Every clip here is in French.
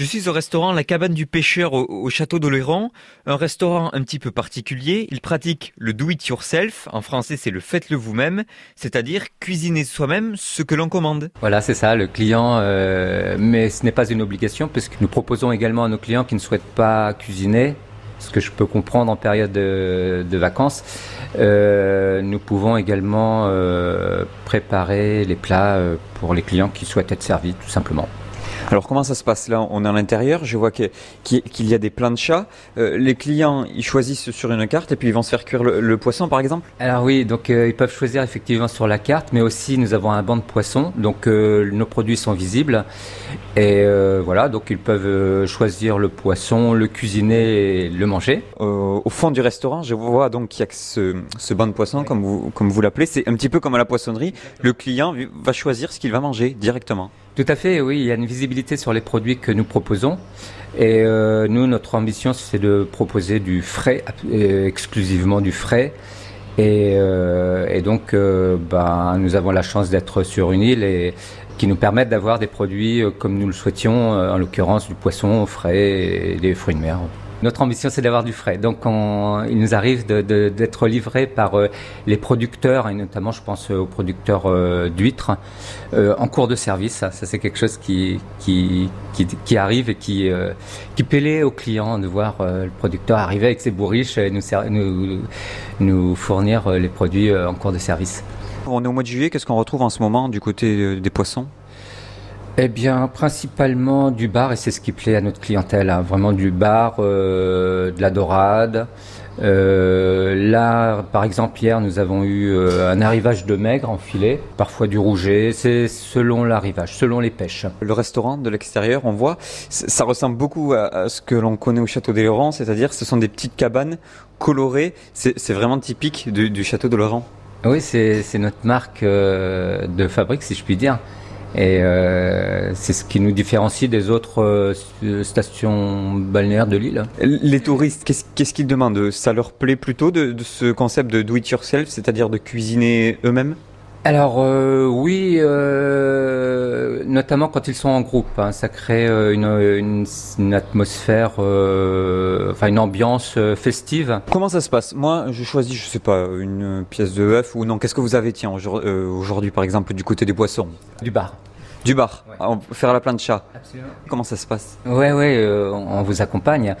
Je suis au restaurant La Cabane du Pêcheur au, au château d'Oléron, un restaurant un petit peu particulier. Il pratique le do it yourself, en français c'est le faites-le vous-même, c'est-à-dire cuisiner soi-même ce que l'on commande. Voilà, c'est ça, le client, euh, mais ce n'est pas une obligation puisque nous proposons également à nos clients qui ne souhaitent pas cuisiner, ce que je peux comprendre en période de, vacances, euh, nous pouvons également euh, préparer les plats pour les clients qui souhaitent être servis tout simplement. Alors comment ça se passe là? On est à l'intérieur, je vois qu'il y a des plans de chat. Euh, les clients, ils choisissent sur une carte et puis ils vont se faire cuire le, le poisson par exemple? Alors oui, donc euh, ils peuvent choisir effectivement sur la carte, mais aussi nous avons un banc de poissons, donc euh, nos produits sont visibles. Et euh, voilà, donc ils peuvent choisir le poisson, le cuisiner et le manger. Au fond du restaurant, je vois donc qu'il y a que ce, ce banc de poissons, comme vous, comme vous l'appelez. C'est un petit peu comme à la poissonnerie. Le client va choisir ce qu'il va manger directement. Tout à fait, oui, il y a une visibilité sur les produits que nous proposons. Et euh, nous, notre ambition, c'est de proposer du frais, euh, exclusivement du frais. Et, euh, donc, ben, nous avons la chance d'être sur une île et qui nous permettent d'avoir des produits comme nous le souhaitions, en l'occurrence du poisson frais et des fruits de mer. Notre ambition, c'est d'avoir du frais. Donc, on, il nous arrive d'être livrés par euh, les producteurs, et notamment, je pense aux producteurs euh, d'huîtres, euh, en cours de service. Ça, c'est quelque chose qui, arrive et qui, euh, qui plaît aux clients de voir euh, le producteur arriver avec ses bourriches et nous, fournir euh, les produits euh, en cours de service. On est au mois de juillet. Qu'est-ce qu'on retrouve en ce moment du côté euh, des poissons? Eh bien, principalement du bar, et c'est ce qui plaît à notre clientèle, hein. vraiment du bar, euh, de la dorade. Euh, là, par exemple, hier, nous avons eu euh, un arrivage de maigre en filet, parfois du rouget, c'est selon l'arrivage, selon les pêches. Le restaurant de l'extérieur, on voit, ça ressemble beaucoup à, à ce que l'on connaît au château des Laurents, c'est-à-dire ce sont des petites cabanes colorées. C'est vraiment typique du, du château de Laurent. Oui, c'est notre marque de fabrique, si je puis dire. Et euh, c'est ce qui nous différencie des autres euh, stations balnéaires de l'île. Les touristes, qu'est-ce qu'ils demandent? Ça leur plaît plutôt de ce concept de do it yourself, c'est-à-dire de cuisiner eux-mêmes? Alors euh, oui, euh, notamment quand ils sont en groupe, hein, ça crée euh, une, une, une atmosphère, euh, enfin une ambiance festive. Comment ça se passe? Moi, je choisis, je sais pas, une pièce de œuf ou non. Qu'est-ce que vous avez, tiens, aujourd- aujourd'hui, par exemple, du côté des poissons Du bar. Du bar, Ouais. Faire la chat. Absolument. Comment ça se passe? Ouais, ouais, euh, on vous accompagne.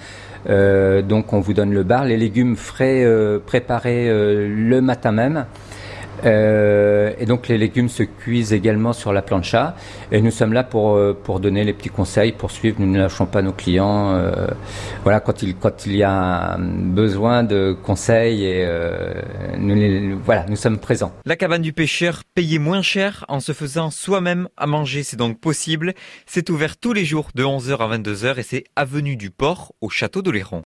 Euh, donc on vous donne le bar, les légumes frais euh, préparés le matin même. Euh, et donc les légumes se cuisent également sur la plancha. Et nous sommes là pour euh, pour donner les petits conseils, pour suivre. Nous ne lâchons pas nos clients. euh, voilà, quand il quand il y a besoin de conseils et euh, nous les- voilà, nous sommes présents. La cabane du pêcheur, payer moins cher en se faisant soi-même à manger, c'est donc possible. C'est ouvert tous les jours de 11h à 22h et c'est avenue du Port au château d'Oléron.